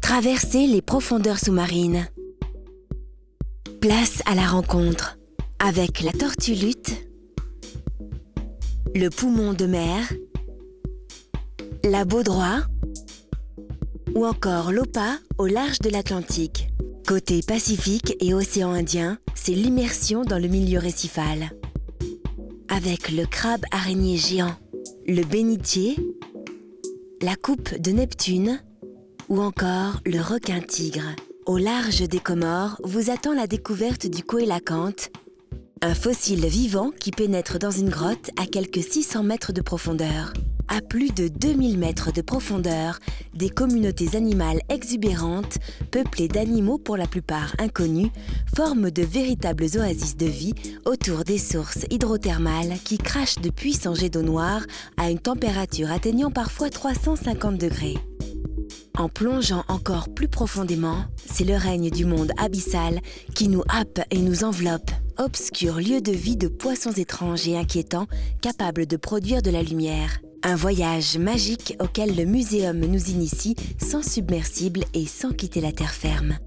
Traverser les profondeurs sous-marines. Place à la rencontre avec la tortue lutte, le poumon de mer, la baudroie ou encore l'OPA au large de l'Atlantique. Côté Pacifique et océan Indien, c'est l'immersion dans le milieu récifal. Avec le crabe araignée géant, le bénitier, la coupe de Neptune ou encore le requin tigre. Au large des Comores vous attend la découverte du coélacanthe, un fossile vivant qui pénètre dans une grotte à quelques 600 mètres de profondeur. À plus de 2000 mètres de profondeur, des communautés animales exubérantes, peuplées d'animaux pour la plupart inconnus, forment de véritables oasis de vie autour des sources hydrothermales qui crachent de puissants jets d'eau noire à une température atteignant parfois 350 degrés. En plongeant encore plus profondément, c'est le règne du monde abyssal qui nous happe et nous enveloppe, obscur lieu de vie de poissons étranges et inquiétants capables de produire de la lumière. Un voyage magique auquel le muséum nous initie sans submersible et sans quitter la terre ferme.